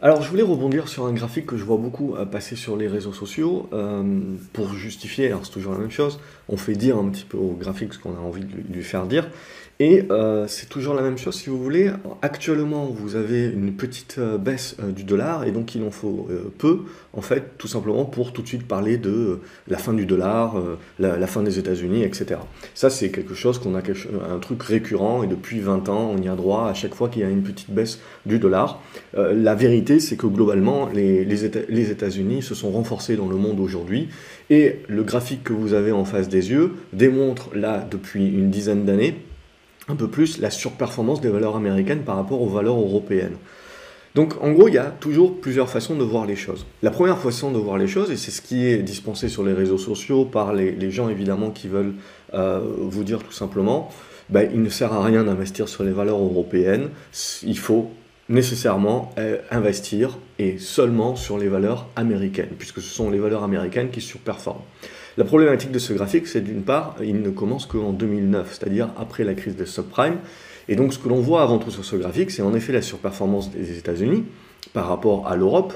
Alors je voulais rebondir sur un graphique que je vois beaucoup euh, passer sur les réseaux sociaux euh, pour justifier, alors c'est toujours la même chose, on fait dire un petit peu au graphique ce qu'on a envie de lui faire dire, et euh, c'est toujours la même chose si vous voulez. Actuellement, vous avez une petite baisse du dollar et donc il en faut peu, en fait, tout simplement pour tout de suite parler de la fin du dollar, la, fin des États-Unis, etc. Ça, c'est quelque chose qu'on a un truc récurrent et depuis 20 ans, on y a droit à chaque fois qu'il y a une petite baisse du dollar. la vérité, c'est que globalement, les, États-Unis se sont renforcés dans le monde aujourd'hui et le graphique que vous avez en face des yeux démontre là depuis une dizaine d'années un peu plus la surperformance des valeurs américaines par rapport aux valeurs européennes. Donc en gros, il y a toujours plusieurs façons de voir les choses. La première façon de voir les choses, et c'est ce qui est dispensé sur les réseaux sociaux par les, gens évidemment qui veulent euh, vous dire tout simplement, ben, il ne sert à rien d'investir sur les valeurs européennes, il faut nécessairement euh, investir et seulement sur les valeurs américaines, puisque ce sont les valeurs américaines qui surperforment. La problématique de ce graphique, c'est d'une part, il ne commence qu'en 2009, c'est-à-dire après la crise des subprimes. Et donc ce que l'on voit avant tout sur ce graphique, c'est en effet la surperformance des États-Unis par rapport à l'Europe.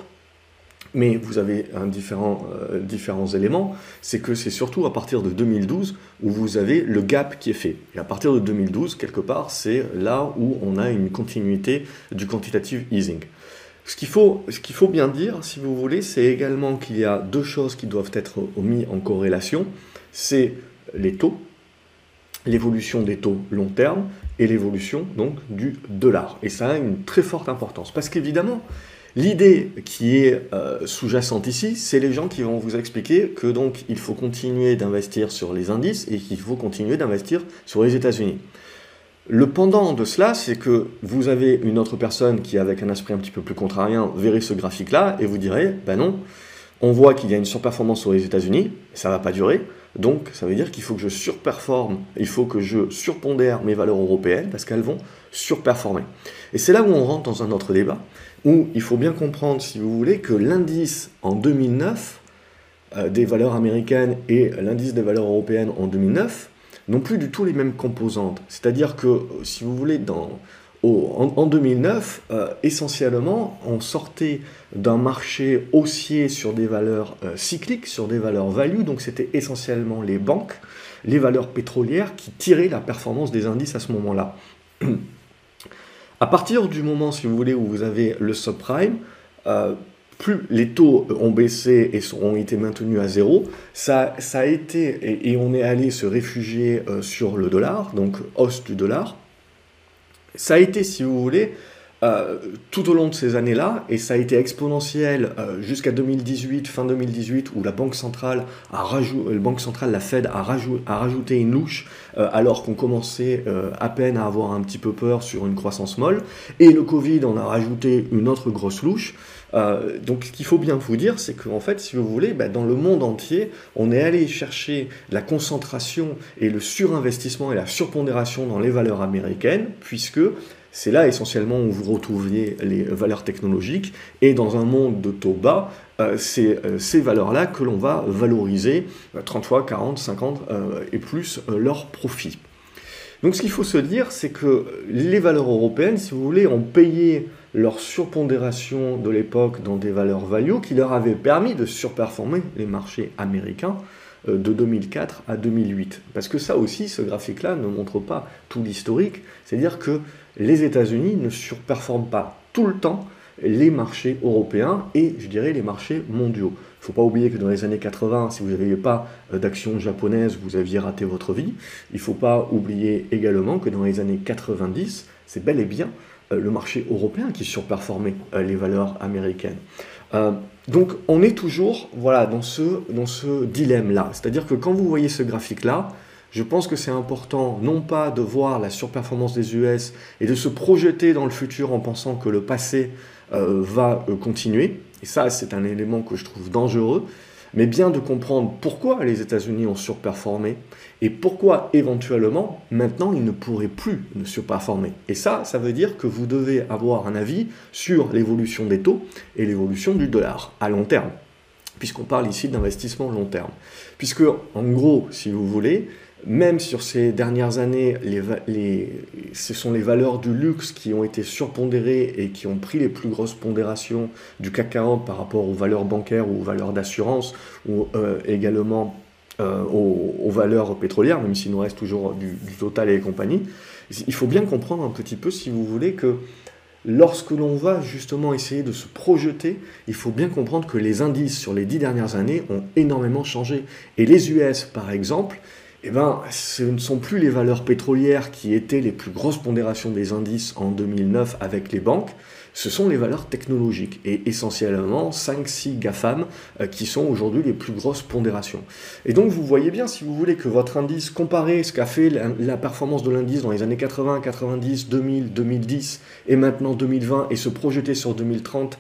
Mais vous avez un différent, euh, différents éléments, c'est que c'est surtout à partir de 2012 où vous avez le gap qui est fait. Et à partir de 2012, quelque part, c'est là où on a une continuité du quantitative easing. Ce qu'il faut, faut, bien dire, si vous voulez, c'est également qu'il y a deux choses qui doivent être mises en corrélation. C'est les taux, l'évolution des taux long terme et l'évolution donc du dollar. Et ça a une très forte importance. Parce qu'évidemment, l'idée qui est euh, sous-jacente ici, c'est les gens qui vont vous expliquer que donc il faut continuer d'investir sur les indices et qu'il faut continuer d'investir sur les États-Unis. Le pendant de cela, c'est que vous avez une autre personne qui, avec un esprit un petit peu plus contrarien, verrait ce graphique-là et vous direz, ben non, on voit qu'il y a une surperformance sur les États-Unis, ça ne va pas durer, donc ça veut dire qu'il faut que je surperforme, il faut que je surpondère mes valeurs européennes parce qu'elles vont surperformer. Et c'est là où on rentre dans un autre débat, où il faut bien comprendre, si vous voulez, que l'indice en 2009 euh, des valeurs américaines et l'indice des valeurs européennes en 2009 n'ont plus du tout les mêmes composantes. C'est-à-dire que, si vous voulez, en, 2009, euh, essentiellement, on sortait d'un marché haussier sur des valeurs euh, cycliques, sur des valeurs value, donc c'était essentiellement les banques, les valeurs pétrolières qui tiraient la performance des indices à ce moment-là. à partir du moment, si vous voulez, où vous avez le subprime, euh, plus les taux ont baissé et ont été maintenus à zéro, ça, ça a été, et, on est allé se réfugier euh, sur le dollar, donc hausse du dollar. Ça a été, si vous voulez, euh, tout au long de ces années-là, et ça a été exponentiel euh, jusqu'à 2018, fin 2018, où la Banque centrale, a rajouté, la Banque centrale, la Fed, a, a rajouté une louche, alors qu'on commençait à peine à avoir un petit peu peur sur une croissance molle, et le Covid en a rajouté une autre grosse louche. Euh, donc ce qu'il faut bien vous dire, c'est qu'en fait, si vous voulez, bah, dans le monde entier, on est allé chercher la concentration et le surinvestissement et la surpondération dans les valeurs américaines, puisque c'est là essentiellement où vous retrouviez les valeurs technologiques, et dans un monde de taux bas, euh, c'est euh, ces valeurs-là que l'on va valoriser 30 fois, 40, 50 et plus leurs profits. Donc ce qu'il faut se dire, c'est que les valeurs européennes, si vous voulez, ont payé leur surpondération de l'époque dans des valeurs value qui leur avaient permis de surperformer les marchés américains euh, de 2004 à 2008. Parce que ça aussi, ce graphique-là ne montre pas tout l'historique, c'est-à-dire que les États-Unis ne surperforment pas tout le temps les marchés européens et, je dirais, les marchés mondiaux. Il ne faut pas oublier que dans les années 80, si vous n'aviez pas euh, d'action japonaise, vous aviez raté votre vie. Il ne faut pas oublier également que dans les années 90, c'est bel et bien euh, le marché européen qui surperformait euh, les valeurs américaines. Donc on est toujours voilà, dans ce, dans ce dilemme-là. C'est-à-dire que quand vous voyez ce graphique-là, je pense que c'est important non pas de voir la surperformance des US et de se projeter dans le futur en pensant que le passé va continuer. Et ça, c'est un élément que je trouve dangereux mais bien de comprendre pourquoi les États-Unis ont surperformé et pourquoi éventuellement maintenant ils ne pourraient plus ne surperformer. Et ça, ça veut dire que vous devez avoir un avis sur l'évolution des taux et l'évolution du dollar à long terme, puisqu'on parle ici d'investissement long terme. Puisque en gros, si vous voulez, même sur ces dernières années, ce sont les valeurs du luxe qui ont été surpondérées et qui ont pris les plus grosses pondérations du CAC 40 par rapport aux valeurs bancaires ou aux valeurs d'assurance ou euh, également euh, aux, valeurs pétrolières, même s'il nous reste toujours du, du, Total et compagnie. Il faut bien comprendre un petit peu, si vous voulez, que lorsque l'on va justement essayer de se projeter, il faut bien comprendre que les indices sur les dix dernières années ont énormément changé. Et les US, par exemple, eh ben, ce ne sont plus les valeurs pétrolières qui étaient les plus grosses pondérations des indices en 2009 avec les banques, ce sont les valeurs technologiques et essentiellement 5-6 GAFAM euh, qui sont aujourd'hui les plus grosses pondérations. Et donc vous voyez bien, si vous voulez, que votre indice, comparé ce qu'a fait la, performance de l'indice dans les années 80, 90, 2000, 2010 et maintenant 2020 et se projeter sur 2030,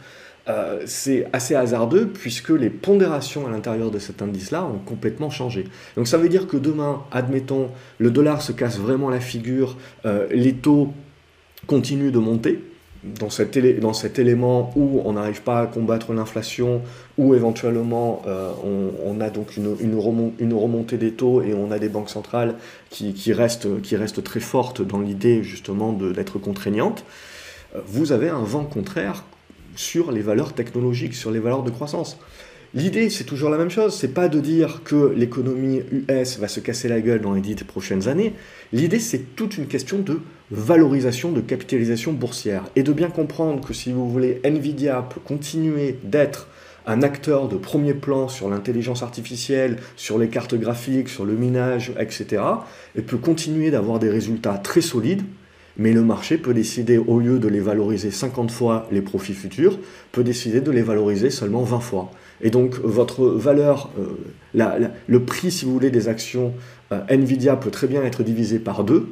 euh, c'est assez hasardeux puisque les pondérations à l'intérieur de cet indice-là ont complètement changé. Donc ça veut dire que demain, admettons, le dollar se casse vraiment la figure, euh, les taux continuent de monter, dans cet, élément où on n'arrive pas à combattre l'inflation, où éventuellement euh, on, a donc une, remontée des taux et on a des banques centrales qui, restent, qui restent, très fortes dans l'idée justement d'être contraignantes, vous avez un vent contraire sur les valeurs technologiques, sur les valeurs de croissance. L'idée, c'est toujours la même chose. C'est pas de dire que l'économie US va se casser la gueule dans les dix prochaines années. L'idée, c'est toute une question de valorisation, de capitalisation boursière. Et de bien comprendre que si vous voulez, Nvidia peut continuer d'être un acteur de premier plan sur l'intelligence artificielle, sur les cartes graphiques, sur le minage, etc., et peut continuer d'avoir des résultats très solides, mais le marché peut décider, au lieu de les valoriser 50 fois les profits futurs, peut décider de les valoriser seulement 20 fois. Et donc votre valeur, euh, le prix, si vous voulez, des actions euh, Nvidia peut très bien être divisé par deux,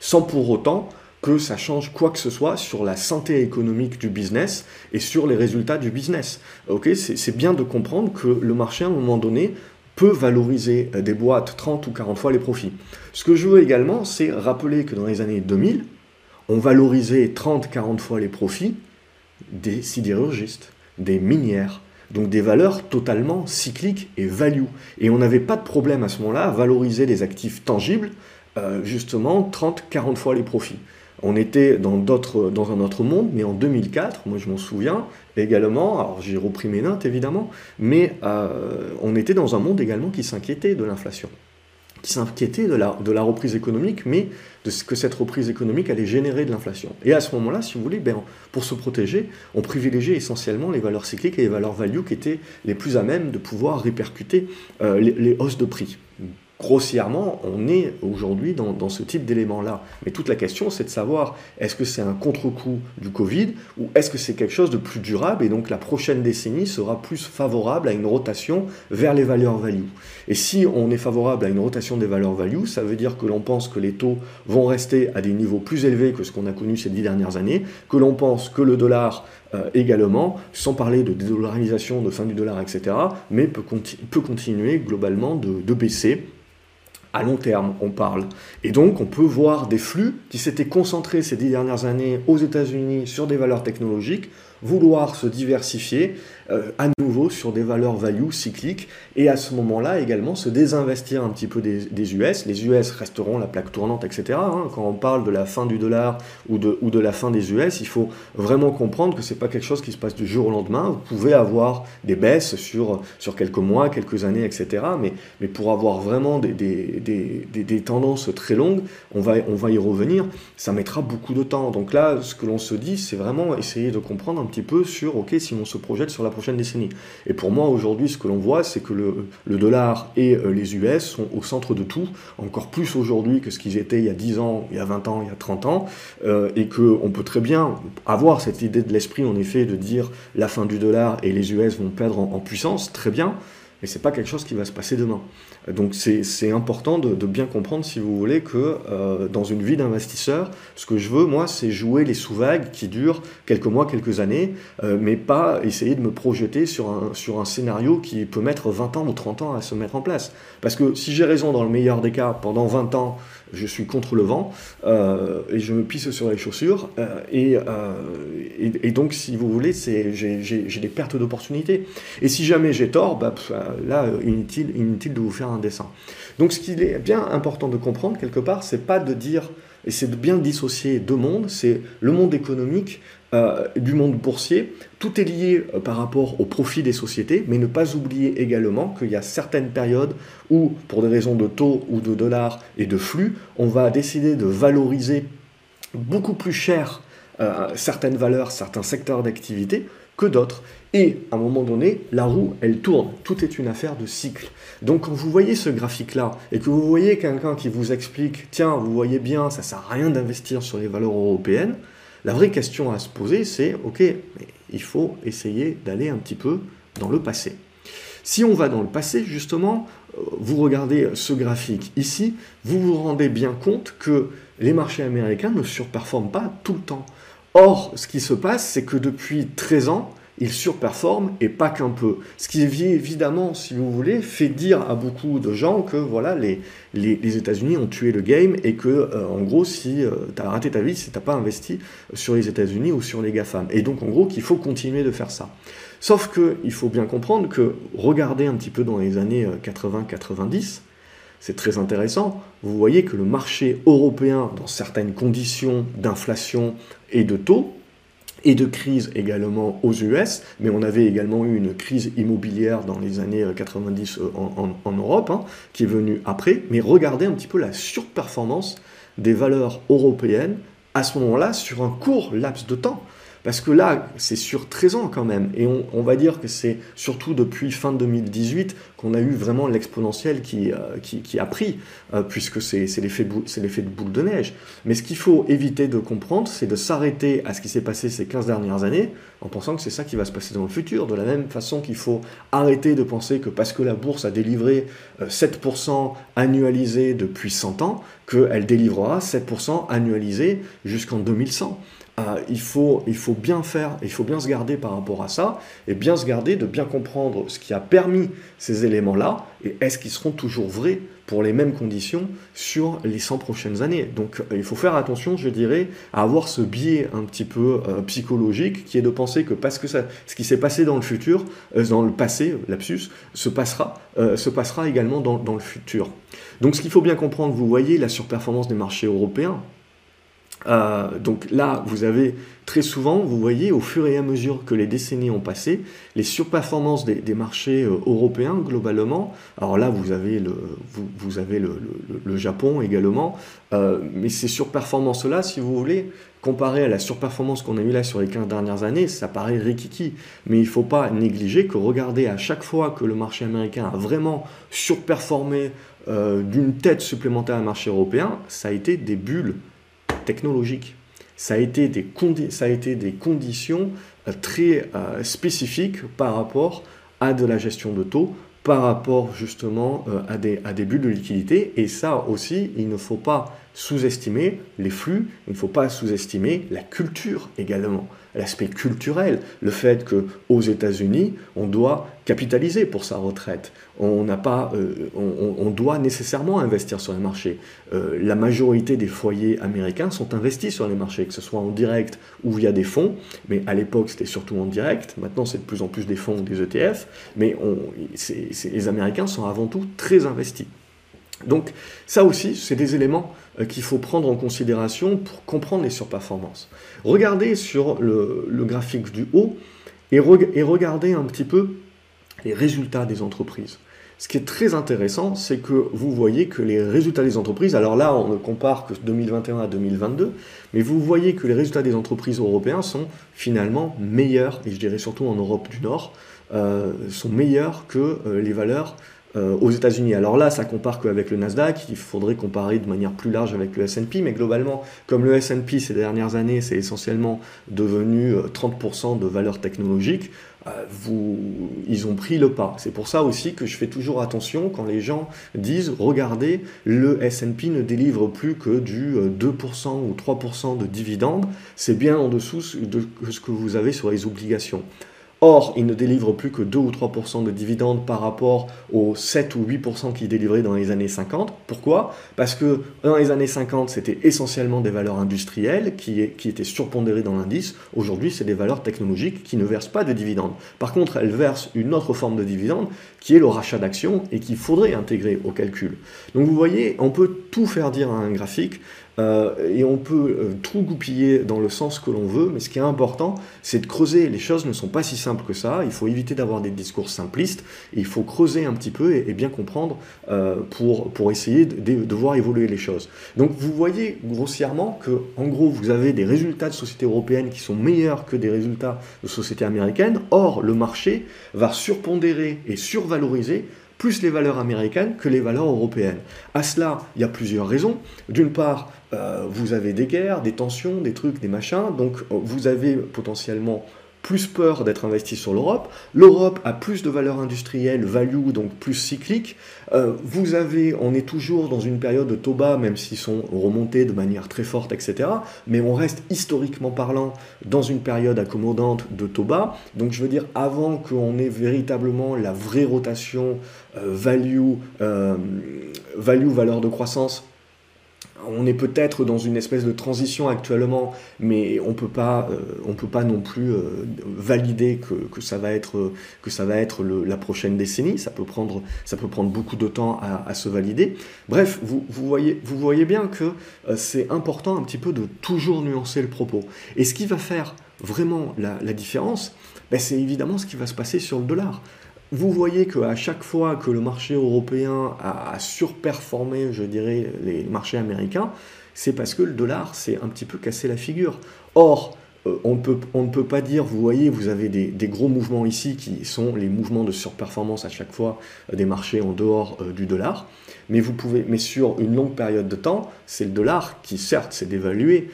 sans pour autant que ça change quoi que ce soit sur la santé économique du business et sur les résultats du business. c'est bien de comprendre que le marché, à un moment donné, peut valoriser euh, des boîtes 30 ou 40 fois les profits. Ce que je veux également, c'est rappeler que dans les années 2000, on valorisait 30-40 fois les profits des sidérurgistes, des minières, donc des valeurs totalement cycliques et value. Et on n'avait pas de problème à ce moment-là à valoriser des actifs tangibles, euh, justement 30-40 fois les profits. On était dans, un autre monde, mais en 2004, moi je m'en souviens également, alors j'ai repris mes notes évidemment, mais euh, on était dans un monde également qui s'inquiétait de l'inflation, qui s'inquiétait de la, de la reprise économique, mais de ce que cette reprise économique allait générer de l'inflation. Et à ce moment-là, si vous voulez, ben, pour se protéger, on privilégiait essentiellement les valeurs cycliques et les valeurs value qui étaient les plus à même de pouvoir répercuter euh, les hausses de prix grossièrement, on est aujourd'hui dans, ce type d'éléments-là. Mais toute la question, c'est de savoir, est-ce que c'est un contre-coup du Covid ou est-ce que c'est quelque chose de plus durable et donc la prochaine décennie sera plus favorable à une rotation vers les valeurs value. Et si on est favorable à une rotation des valeurs value, ça veut dire que l'on pense que les taux vont rester à des niveaux plus élevés que ce qu'on a connu ces dix dernières années, que l'on pense que le dollar euh, également, sans parler de dédollarisation, de fin du dollar, etc., mais peut continuer globalement de baisser à long terme, on parle. Et donc, on peut voir des flux qui s'étaient concentrés ces dix dernières années aux États-Unis sur des valeurs technologiques, vouloir se diversifier euh, à nouveau sur des valeurs value cycliques et à ce moment-là également se désinvestir un petit peu des, US. Les US resteront la plaque tournante, etc. Hein. Quand on parle de la fin du dollar ou de, ou de la fin des US, il faut vraiment comprendre que ce n'est pas quelque chose qui se passe du jour au lendemain. Vous pouvez avoir des baisses sur, sur quelques mois, quelques années, etc. Mais, mais pour avoir vraiment des, des, des, des tendances très longues, on va, on va y revenir, ça mettra beaucoup de temps. Donc là, ce que l'on se dit, c'est vraiment essayer de comprendre un petit peu sur, ok, si on se projette sur la prochaine décennie. Et pour moi, aujourd'hui, ce que l'on voit, c'est que le, dollar et euh, les US sont au centre de tout, encore plus aujourd'hui que ce qu'ils étaient il y a 10 ans, il y a 20 ans, il y a 30 ans, euh, et qu'on peut très bien avoir cette idée de l'esprit, en effet, de dire la fin du dollar et les US vont perdre en puissance, très bien, mais ce n'est pas quelque chose qui va se passer demain. Donc c'est important de, bien comprendre, si vous voulez, que euh, dans une vie d'investisseur, ce que je veux, moi, c'est jouer les sous-vagues qui durent quelques mois, quelques années, euh, mais pas essayer de me projeter sur un, sur un scénario qui peut mettre 20 ans ou 30 ans à se mettre en place. Parce que si j'ai raison dans le meilleur des cas, pendant 20 ans, je suis contre le vent et je me pisse sur les chaussures. Et, et, donc, si vous voulez, j'ai des pertes d'opportunités. Et si jamais j'ai tort, bah, là, inutile, inutile de vous faire un dessin. Donc, ce qu'il est bien important de comprendre quelque part, c'est pas de dire et c'est de bien dissocier deux mondes, c'est le monde économique euh, du monde boursier. Tout est lié euh, par rapport au profit des sociétés, mais ne pas oublier également qu'il y a certaines périodes où, pour des raisons de taux ou de dollars et de flux, on va décider de valoriser beaucoup plus cher euh, certaines valeurs, certains secteurs d'activité que d'autres. Et à un moment donné, la roue, elle tourne. Tout est une affaire de cycle. Donc quand vous voyez ce graphique-là et que vous voyez quelqu'un qui vous explique, tiens, vous voyez bien, ça sert à rien d'investir sur les valeurs européennes, la vraie question à se poser, c'est, ok, il faut essayer d'aller un petit peu dans le passé. Si on va dans le passé, justement, euh, vous regardez ce graphique ici, vous vous rendez bien compte que les marchés américains ne surperforment pas tout le temps. Or, ce qui se passe, c'est que depuis 13 ans, ils surperforment et pas qu'un peu. Ce qui évidemment, si vous voulez, fait dire à beaucoup de gens que voilà, les, les, États-Unis ont tué le game et que, euh, en gros, si euh, tu as raté ta vie, si tu n'as pas investi sur les États-Unis ou sur les GAFAM. Et donc, en gros, qu'il faut continuer de faire ça. Sauf qu'il faut bien comprendre que, regardez un petit peu dans les années 80-90, euh, c'est très intéressant. Vous voyez que le marché européen, dans certaines conditions d'inflation et de taux, et de crise également aux US, mais on avait également eu une crise immobilière dans les années 90 euh, en, Europe, hein, qui est venue après, mais regardez un petit peu la surperformance des valeurs européennes à ce moment-là sur un court laps de temps. Parce que là, c'est sur 13 ans quand même. Et on, va dire que c'est surtout depuis fin 2018 qu'on a eu vraiment l'exponentiel qui, euh, qui, a pris, euh, puisque c'est l'effet de boule de neige. Mais ce qu'il faut éviter de comprendre, c'est de s'arrêter à ce qui s'est passé ces 15 dernières années en pensant que c'est ça qui va se passer dans le futur. De la même façon qu'il faut arrêter de penser que parce que la bourse a délivré 7% euh, annualisé depuis 100 ans, qu'elle délivrera 7% annualisé jusqu'en 2100. Euh, il, faut, il faut bien faire, il faut bien se garder par rapport à ça, et bien se garder de bien comprendre ce qui a permis ces éléments-là, et est-ce qu'ils seront toujours vrais pour les mêmes conditions sur les 100 prochaines années. Donc euh, il faut faire attention, je dirais, à avoir ce biais un petit peu euh, psychologique, qui est de penser que parce que ce qui s'est passé dans le futur, dans le passé, lapsus, se passera, se passera également dans, dans le futur. Donc ce qu'il faut bien comprendre, vous voyez la surperformance des marchés européens, euh, donc là, vous avez très souvent, vous voyez, au fur et à mesure que les décennies ont passé, les surperformances des, marchés euh, européens globalement. Alors là, vous avez le, vous, avez le, Japon également, euh, mais ces surperformances-là, si vous voulez, comparé à la surperformance qu'on a eue là sur les 15 dernières années, ça paraît rikiki. Mais il ne faut pas négliger que regarder à chaque fois que le marché américain a vraiment surperformé d'une tête supplémentaire à un marché européen, ça a été des bulles technologique. Ça a été des, conditions euh, très euh, spécifiques par rapport à de la gestion de taux, par rapport justement euh, à, des, à des bulles de liquidité. Et ça aussi, il ne faut pas sous-estimer les flux, il ne faut pas sous-estimer la culture également l'aspect culturel, le fait que aux États-Unis, on doit capitaliser pour sa retraite. On n'a pas, euh, on, doit nécessairement investir sur les marchés. Euh, la majorité des foyers américains sont investis sur les marchés, que ce soit en direct ou via des fonds. Mais à l'époque, c'était surtout en direct. Maintenant, c'est de plus en plus des fonds, des ETF. Mais on, les Américains sont avant tout très investis. Donc ça aussi, c'est des éléments euh, qu'il faut prendre en considération pour comprendre les surperformances. Regardez sur le, graphique du haut et, regardez un petit peu les résultats des entreprises. Ce qui est très intéressant, c'est que vous voyez que les résultats des entreprises, alors là on ne compare que 2021 à 2022, mais vous voyez que les résultats des entreprises européennes sont finalement meilleurs, et je dirais surtout en Europe du Nord, euh, sont meilleurs que euh, les valeurs euh, aux États-Unis. Alors là, ça compare qu'avec le Nasdaq, il faudrait comparer de manière plus large avec le S&P, mais globalement, comme le S&P ces dernières années, c'est essentiellement devenu 30% euh, de valeur technologique, euh, vous, ils ont pris le pas. C'est pour ça aussi que je fais toujours attention quand les gens disent regardez, le S&P ne délivre plus que du 2% ou 3% de dividendes, c'est bien en dessous de ce que vous avez sur les obligations. Or, il ne délivre plus que 2 ou 3% de dividendes par rapport aux 7 ou 8% qu'il délivrait dans les années 50. Pourquoi? Parce que dans les années 50, c'était essentiellement des valeurs industrielles qui, étaient surpondérées dans l'indice. Aujourd'hui, c'est des valeurs technologiques qui ne versent pas de dividendes. Par contre, elles versent une autre forme de dividende qui est le rachat d'actions et qu'il faudrait intégrer au calcul. Donc vous voyez, on peut tout faire dire à un graphique. Euh, et on peut euh, tout goupiller dans le sens que l'on veut, mais ce qui est important, c'est de creuser. Les choses ne sont pas si simples que ça. Il faut éviter d'avoir des discours simplistes. il faut creuser un petit peu et, bien comprendre euh, pour, pour essayer de, de, voir évoluer les choses. Donc vous voyez grossièrement que, en gros, vous avez des résultats de sociétés européennes qui sont meilleurs que des résultats de sociétés américaines. Or, le marché va surpondérer et survaloriser plus les valeurs américaines que les valeurs européennes. À cela, il y a plusieurs raisons. D'une part, euh, vous avez des guerres, des tensions, des trucs, des machins, donc euh, vous avez potentiellement plus peur d'être investi sur l'Europe. L'Europe a plus de valeurs industrielles, value, donc plus cyclique. Euh, vous avez, on est toujours dans une période de taux bas, même s'ils sont remontés de manière très forte, etc. Mais on reste historiquement parlant dans une période accommodante de taux bas. Donc je veux dire, avant qu'on ait véritablement la vraie rotation euh, value, value, valeur de croissance on est peut-être dans une espèce de transition actuellement, mais on peut pas, euh, peut pas non plus euh, valider que, ça va être, la prochaine décennie. Ça peut prendre, beaucoup de temps à, se valider. Bref, vous, vous, voyez, vous voyez bien que euh, c'est important un petit peu de toujours nuancer le propos. Et ce qui va faire vraiment la, différence, ben, c'est évidemment ce qui va se passer sur le dollar vous voyez qu'à chaque fois que le marché européen a, surperformé, je dirais, les marchés américains, c'est parce que le dollar s'est un petit peu cassé la figure. Or, euh, on, ne peut pas dire, vous voyez, vous avez des, gros mouvements ici qui sont les mouvements de surperformance à chaque fois euh, des marchés en dehors euh, du dollar, mais vous pouvez, mais sur une longue période de temps, c'est le dollar qui certes s'est dévalué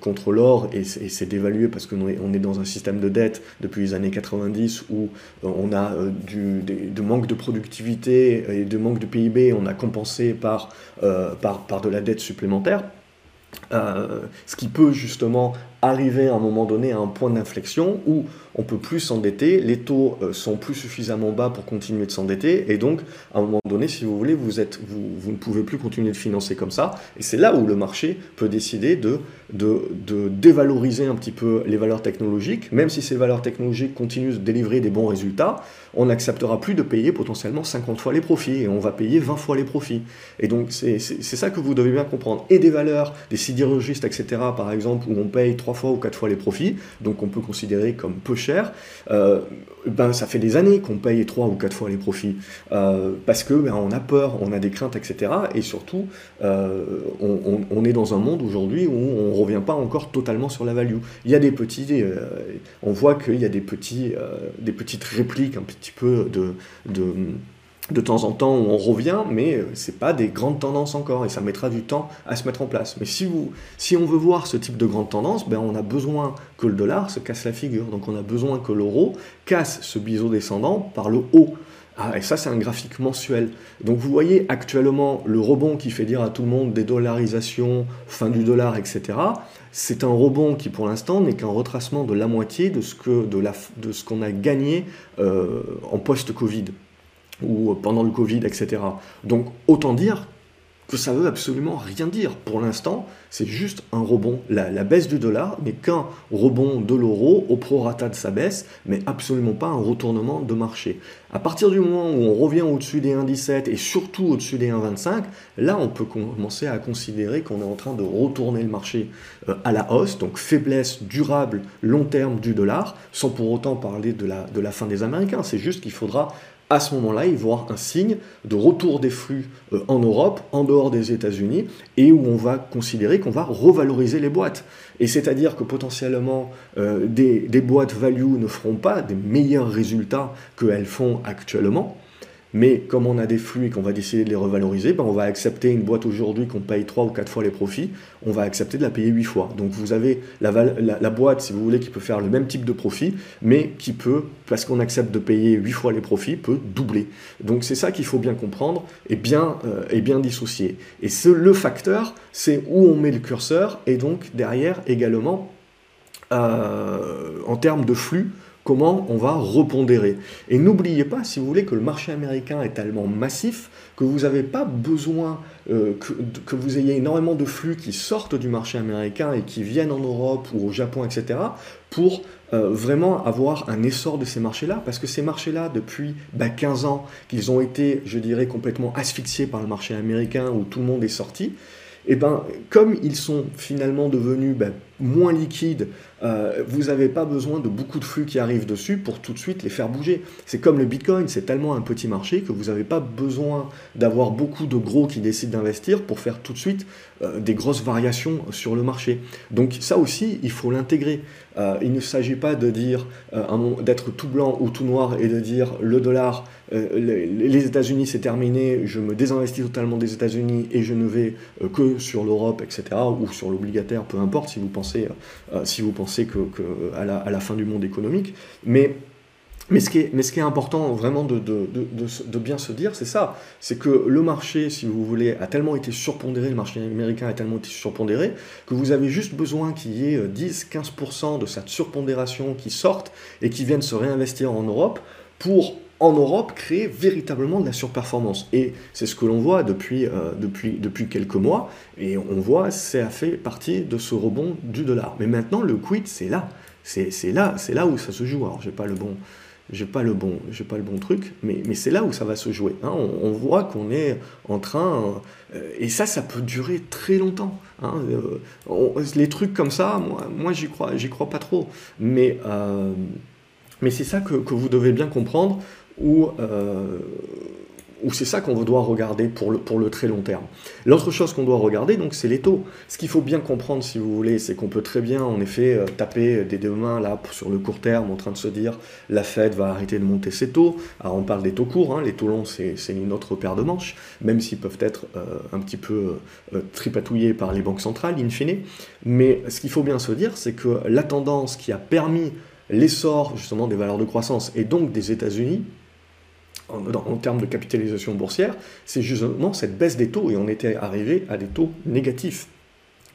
contre l'or et, s'est dévalué parce qu'on est, on est dans un système de dette depuis les années 90 où on a du de manque de productivité et de manque de PIB, on a compensé par, par de la dette supplémentaire. ce qui peut justement arriver à un moment donné à un point d'inflexion où on peut plus s'endetter, les taux euh, sont plus suffisamment bas pour continuer de s'endetter, et donc à un moment donné, si vous voulez, vous, êtes, vous, vous ne pouvez plus continuer de financer comme ça, et c'est là où le marché peut décider de, de, de, dévaloriser un petit peu les valeurs technologiques, même si ces valeurs technologiques continuent de délivrer des bons résultats, on n'acceptera plus de payer potentiellement 50 fois les profits, et on va payer 20 fois les profits. Et donc c'est ça que vous devez bien comprendre. Et des valeurs, des sidérurgistes, etc., par exemple, où on paye 3 fois ou 4 fois les profits, donc on peut considérer comme peu cher, euh, ben, ça fait des années qu'on paye 3 ou 4 fois les profits, euh, parce que ben, on a peur, on a des craintes, etc. Et surtout, euh, on, est dans un monde aujourd'hui où on ne revient pas encore totalement sur la value. Il y a des petits, on voit qu'il y a des, petits, des petites répliques un petit peu de de temps en temps on revient, mais euh, c'est pas des grandes tendances encore et ça mettra du temps à se mettre en place. Mais si, vous, si on veut voir ce type de grandes tendances, ben on a besoin que le dollar se casse la figure. Donc on a besoin que l'euro casse ce biseau descendant par le haut. Ah, et ça, c'est un graphique mensuel. Donc vous voyez actuellement le rebond qui fait dire à tout le monde dédollarisation, fin du dollar, etc. C'est un rebond qui, pour l'instant, n'est qu'un retracement de la moitié de ce qu'on de a gagné euh, en post-Covid ou pendant le Covid, etc. Donc autant dire que ça veut absolument rien dire. Pour l'instant, c'est juste un rebond. La, baisse du dollar n'est qu'un rebond de l'euro au prorata de sa baisse, mais absolument pas un retournement de marché. À partir du moment où on revient au-dessus des 1,17 et surtout au-dessus des 1,25, là on peut commencer à considérer qu'on est en train de retourner le marché euh, à la hausse, donc faiblesse durable long terme du dollar, sans pour autant parler de la, de la fin des Américains. C'est juste qu'il faudra à ce moment-là, y avoir un signe de retour des flux euh, en Europe, en dehors des États-Unis, et où on va considérer qu'on va revaloriser les boîtes. Et c'est-à-dire que potentiellement, euh, des, des boîtes value ne feront pas des meilleurs résultats qu'elles font actuellement, mais comme on a des flux et qu'on va décider de les revaloriser, ben on va accepter une boîte aujourd'hui qu'on paye 3 ou 4 fois les profits, on va accepter de la payer 8 fois. Donc vous avez la, boîte, si vous voulez, qui peut faire le même type de profit, mais qui peut, parce qu'on accepte de payer 8 fois les profits, peut doubler. Donc c'est ça qu'il faut bien comprendre et bien, euh, et bien dissocier. Et le facteur, c'est où on met le curseur, et donc derrière également, euh, en termes de flux, comment on va repondérer. Et n'oubliez pas, si vous voulez, que le marché américain est tellement massif que vous n'avez pas besoin euh, que, vous ayez énormément de flux qui sortent du marché américain et qui viennent en Europe ou au Japon, etc., pour euh, vraiment avoir un essor de ces marchés-là, parce que ces marchés-là, depuis 15 bah, ans, qu'ils ont été, je dirais, complètement asphyxiés par le marché américain où tout le monde est sorti, et eh ben, comme ils sont finalement devenus bah, moins liquides, euh, vous n'avez pas besoin de beaucoup de flux qui arrivent dessus pour tout de suite les faire bouger. C'est comme le Bitcoin, c'est tellement un petit marché que vous n'avez pas besoin d'avoir beaucoup de gros qui décident d'investir pour faire tout de suite euh, des grosses variations sur le marché. Donc ça aussi, il faut l'intégrer. Euh, il ne s'agit pas de dire d'être tout blanc ou tout noir et de dire le dollar, les États-Unis c'est terminé, je me désinvestis totalement des États-Unis et je ne vais que sur l'Europe, etc. ou sur l'obligataire, peu importe si vous pensez euh, si vous pensez que, à, la, fin du monde économique. Mais mais ce, qui est, important vraiment de, de, de, bien se dire, c'est ça, c'est que le marché, si vous voulez, a tellement été surpondéré, le marché américain a tellement été surpondéré, que vous avez juste besoin qu'il y ait 10-15% de cette surpondération qui sorte et qui vienne se réinvestir en Europe pour en Europe créer véritablement de la surperformance. Et c'est ce que l'on voit depuis, euh, depuis, depuis quelques mois, et on voit ça fait partie de ce rebond du dollar. Mais maintenant, le quid, c'est là. C'est là, là où ça se joue. Alors, j'ai pas bon, pas le bon, pas le bon truc, mais, mais c'est là où ça va se jouer. Hein. On, voit qu'on est en train, euh, et ça, ça peut durer très longtemps. Hein. Euh, les trucs comme ça, moi, moi j'y crois, crois pas trop. Mais mais c'est ça que, que, vous devez bien comprendre ou, euh, c'est ça qu'on doit regarder pour le, pour le très long terme. L'autre chose qu'on doit regarder, donc, c'est les taux. Ce qu'il faut bien comprendre, si vous voulez, c'est qu'on peut très bien, en effet, euh, taper des deux mains là sur le court terme, en train de se dire la Fed va arrêter de monter ses taux. Alors on parle des taux courts, hein. les taux longs, c'est une autre paire de manches, même s'ils peuvent être euh, un petit peu tripatouillés par les banques centrales, in fine. Mais ce qu'il faut bien se dire, c'est que la tendance qui a permis l'essor justement des valeurs de croissance et donc des États-Unis en, termes de capitalisation boursière, c'est justement cette baisse des taux et on était arrivé à des taux négatifs.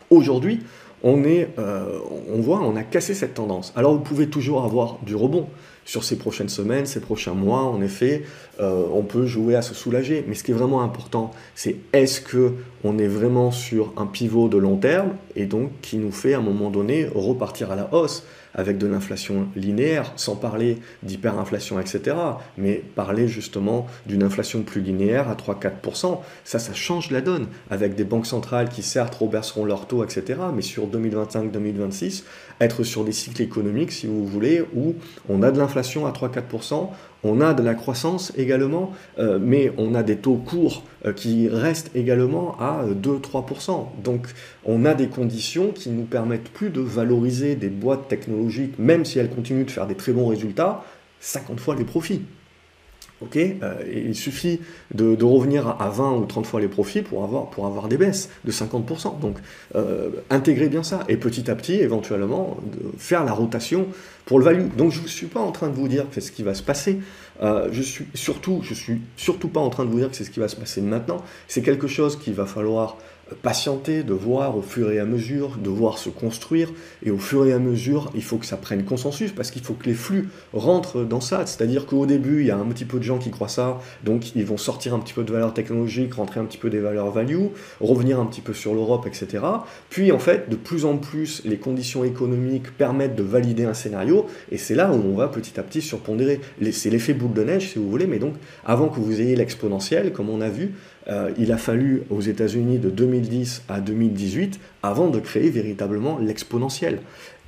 Aujourd'hui, on, est, euh, on voit, on a cassé cette tendance. Alors vous pouvez toujours avoir du rebond sur ces prochaines semaines, ces prochains mois. En effet, euh, on peut jouer à se soulager. Mais ce qui est vraiment important, c'est est-ce que on est vraiment sur un pivot de long terme et donc qui nous fait à un moment donné repartir à la hausse? Avec de l'inflation linéaire, sans parler d'hyperinflation, etc., mais parler justement d'une inflation plus linéaire à 3-4%, ça, ça change la donne, avec des banques centrales qui certes reverseront leurs taux, etc., mais sur 2025-2026, être sur des cycles économiques, si vous voulez, où on a de l'inflation à 3-4%, on a de la croissance également, euh, mais on a des taux courts euh, qui restent également à 2-3%. Donc on a des conditions qui nous permettent plus de valoriser des boîtes technologiques, même si elles continuent de faire des très bons résultats, 50 fois les profits. Ok, euh, il suffit de, revenir à 20 ou 30 fois les profits pour avoir, pour avoir des baisses de 50%. Donc, euh, intégrez bien ça et petit à petit, éventuellement, de faire la rotation pour le value. Donc, je ne suis pas en train de vous dire que c'est ce qui va se passer. Euh, je suis surtout, je suis surtout pas en train de vous dire que c'est ce qui va se passer maintenant. C'est quelque chose qu'il va falloir patienter, de voir au fur et à mesure, de voir se construire, et au fur et à mesure, il faut que ça prenne consensus, parce qu'il faut que les flux rentrent dans ça, c'est-à-dire qu'au début, il y a un petit peu de gens qui croient ça, donc ils vont sortir un petit peu de valeurs technologiques, rentrer un petit peu des valeurs value, revenir un petit peu sur l'Europe, etc. Puis en fait, de plus en plus, les conditions économiques permettent de valider un scénario, et c'est là où on va petit à petit surpondérer. C'est l'effet boule de neige, si vous voulez, mais donc avant que vous ayez l'exponentiel, comme on a vu, euh, il a fallu aux États-Unis de 2010 à 2018 avant de créer véritablement l'exponentiel.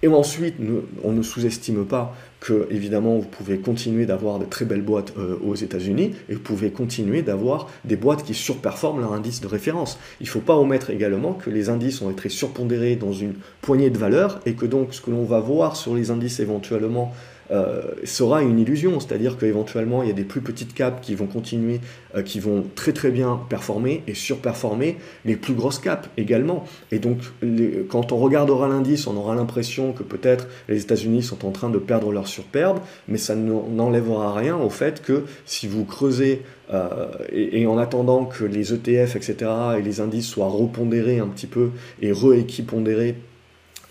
Et ensuite, on ne sous-estime pas que, évidemment, vous pouvez continuer d'avoir de très belles boîtes euh, aux États-Unis et vous pouvez continuer d'avoir des boîtes qui surperforment leur indice de référence. Il ne faut pas omettre également que les indices ont été surpondérés dans une poignée de valeurs et que donc ce que l'on va voir sur les indices éventuellement sera une illusion. C'est-à-dire qu'éventuellement, il y a des plus petites caps qui vont continuer, euh, qui vont très très bien performer et surperformer les plus grosses caps également. Et donc, quand on regardera l'indice, on aura l'impression que peut-être les États-Unis sont en train de perdre leur surperbe, mais ça n'enlèvera rien au fait que si vous creusez euh, et, en attendant que les ETF, etc., et les indices soient repondérés un petit peu et rééquipondérés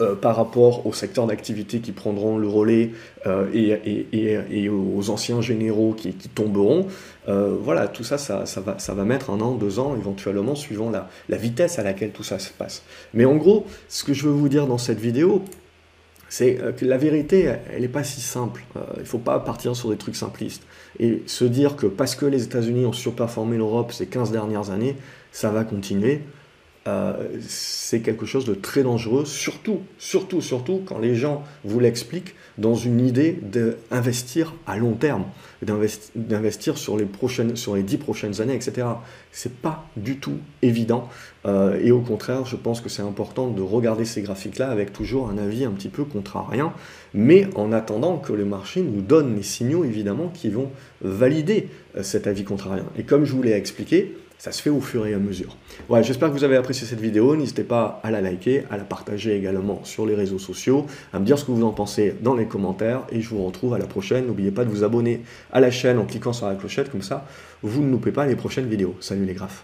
euh, par rapport aux secteurs d'activité qui prendront le relais euh, et, aux anciens généraux qui, tomberont. Euh, voilà, tout ça ça, va, mettre un an, deux ans, éventuellement, suivant la, la vitesse à laquelle tout ça se passe. Mais en gros, ce que je veux vous dire dans cette vidéo, c'est que la vérité, elle n'est pas si simple. il ne faut pas partir sur des trucs simplistes. Et se dire que parce que les États-Unis ont surperformé l'Europe ces 15 dernières années, ça va continuer. Euh, c'est quelque chose de très dangereux, surtout, surtout, surtout quand les gens vous l'expliquent dans une idée d'investir à long terme, d'investir sur les prochaines, sur les dix prochaines années, etc. C'est pas du tout évident. Euh, et au contraire, je pense que c'est important de regarder ces graphiques-là avec toujours un avis un petit peu contrariant, mais en attendant que le marché nous donne les signaux évidemment qui vont valider euh, cet avis contrariant. Et comme je vous l'ai expliqué, ça se fait au fur et à mesure. Voilà, j'espère que vous avez apprécié cette vidéo. N'hésitez pas à la liker, à la partager également sur les réseaux sociaux, à me dire ce que vous en pensez dans les commentaires. Et je vous retrouve à la prochaine. N'oubliez pas de vous abonner à la chaîne en cliquant sur la clochette, comme ça, vous ne loupez pas les prochaines vidéos. Salut les graphes